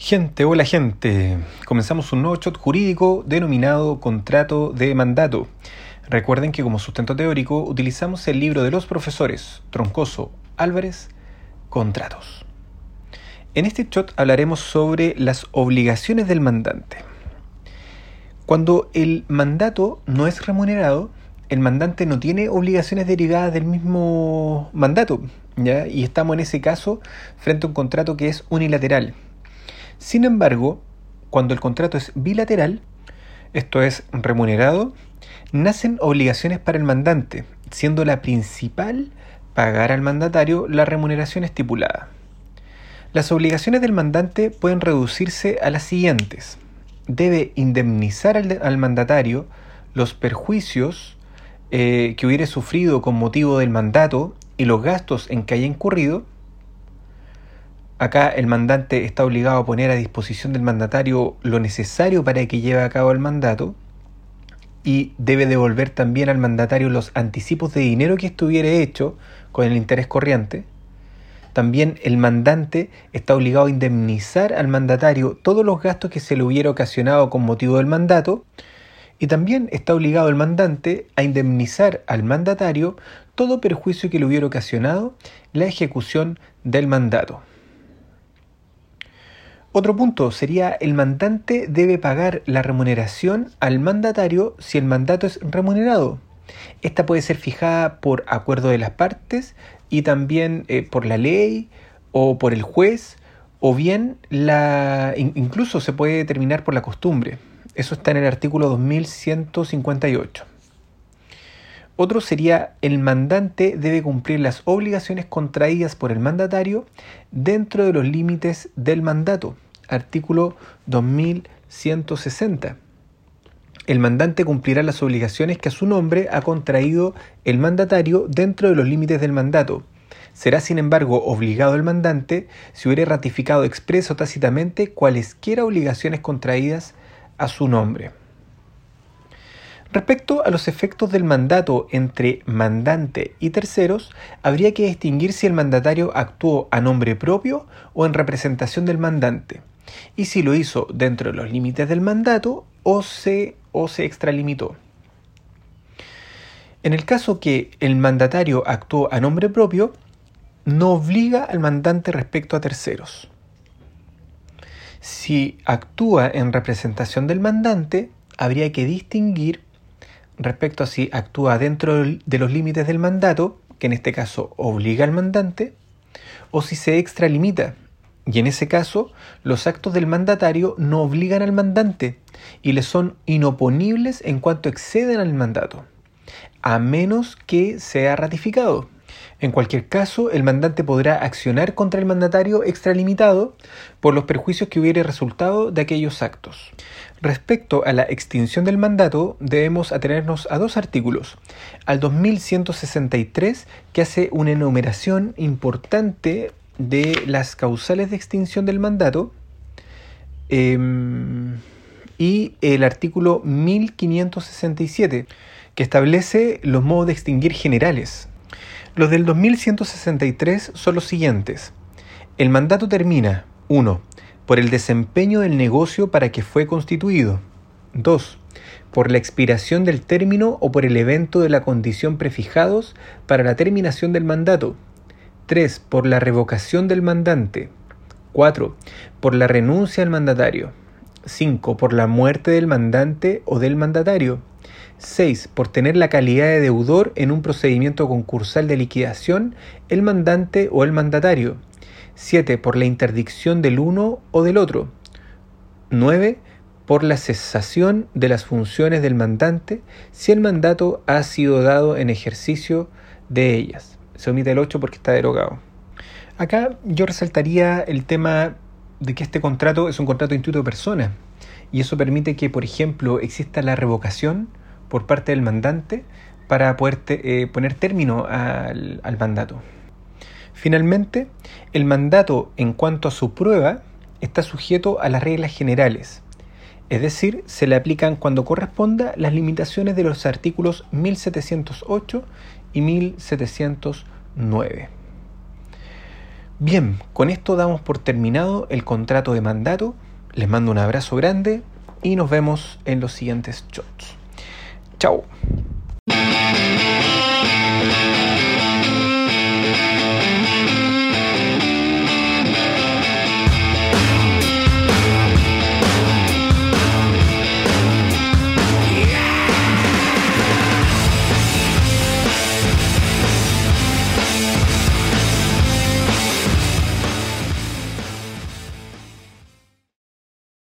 Gente, hola gente. Comenzamos un nuevo shot jurídico denominado contrato de mandato. Recuerden que como sustento teórico utilizamos el libro de los profesores Troncoso Álvarez, Contratos. En este shot hablaremos sobre las obligaciones del mandante. Cuando el mandato no es remunerado, el mandante no tiene obligaciones derivadas del mismo mandato, ¿ya? Y estamos en ese caso frente a un contrato que es unilateral. Sin embargo, cuando el contrato es bilateral, esto es remunerado, nacen obligaciones para el mandante, siendo la principal pagar al mandatario la remuneración estipulada. Las obligaciones del mandante pueden reducirse a las siguientes. Debe indemnizar al, mandatario los perjuicios eh, que hubiere sufrido con motivo del mandato y los gastos en que haya incurrido, Acá el mandante está obligado a poner a disposición del mandatario lo necesario para que lleve a cabo el mandato y debe devolver también al mandatario los anticipos de dinero que estuviera hecho con el interés corriente. También el mandante está obligado a indemnizar al mandatario todos los gastos que se le hubiera ocasionado con motivo del mandato y también está obligado el mandante a indemnizar al mandatario todo perjuicio que le hubiera ocasionado la ejecución del mandato. Otro punto sería el mandante debe pagar la remuneración al mandatario si el mandato es remunerado. Esta puede ser fijada por acuerdo de las partes y también eh, por la ley o por el juez o bien la incluso se puede determinar por la costumbre. Eso está en el artículo 2158. Otro sería el mandante debe cumplir las obligaciones contraídas por el mandatario dentro de los límites del mandato. Artículo 2160. El mandante cumplirá las obligaciones que a su nombre ha contraído el mandatario dentro de los límites del mandato. Será, sin embargo, obligado el mandante si hubiere ratificado expreso tácitamente cualesquiera obligaciones contraídas a su nombre. Respecto a los efectos del mandato entre mandante y terceros, habría que distinguir si el mandatario actuó a nombre propio o en representación del mandante, y si lo hizo dentro de los límites del mandato o se, o se extralimitó. En el caso que el mandatario actuó a nombre propio, no obliga al mandante respecto a terceros. Si actúa en representación del mandante, habría que distinguir respecto a si actúa dentro de los límites del mandato, que en este caso obliga al mandante, o si se extralimita, y en ese caso los actos del mandatario no obligan al mandante y le son inoponibles en cuanto exceden al mandato, a menos que sea ratificado. En cualquier caso, el mandante podrá accionar contra el mandatario extralimitado por los perjuicios que hubiere resultado de aquellos actos. Respecto a la extinción del mandato, debemos atenernos a dos artículos. Al 2163, que hace una enumeración importante de las causales de extinción del mandato, em, y el artículo 1567, que establece los modos de extinguir generales. Los del 2163 son los siguientes. El mandato termina 1. Por el desempeño del negocio para que fue constituido. 2. Por la expiración del término o por el evento de la condición prefijados para la terminación del mandato. 3. Por la revocación del mandante. 4. Por la renuncia al mandatario. 5. Por la muerte del mandante o del mandatario. 6. Por tener la calidad de deudor en un procedimiento concursal de liquidación el mandante o el mandatario. 7. Por la interdicción del uno o del otro. 9. Por la cesación de las funciones del mandante si el mandato ha sido dado en ejercicio de ellas. Se omite el 8 porque está derogado. Acá yo resaltaría el tema de que este contrato es un contrato de instituto de persona y eso permite que, por ejemplo, exista la revocación por parte del mandante para poder eh, poner término al mandato. Finalmente, el mandato en cuanto a su prueba está sujeto a las reglas generales, es decir, se le aplican cuando corresponda las limitaciones de los artículos 1708 y 1709. Bien, con esto damos por terminado el contrato de mandato. Les mando un abrazo grande y nos vemos en los siguientes shots. Chao.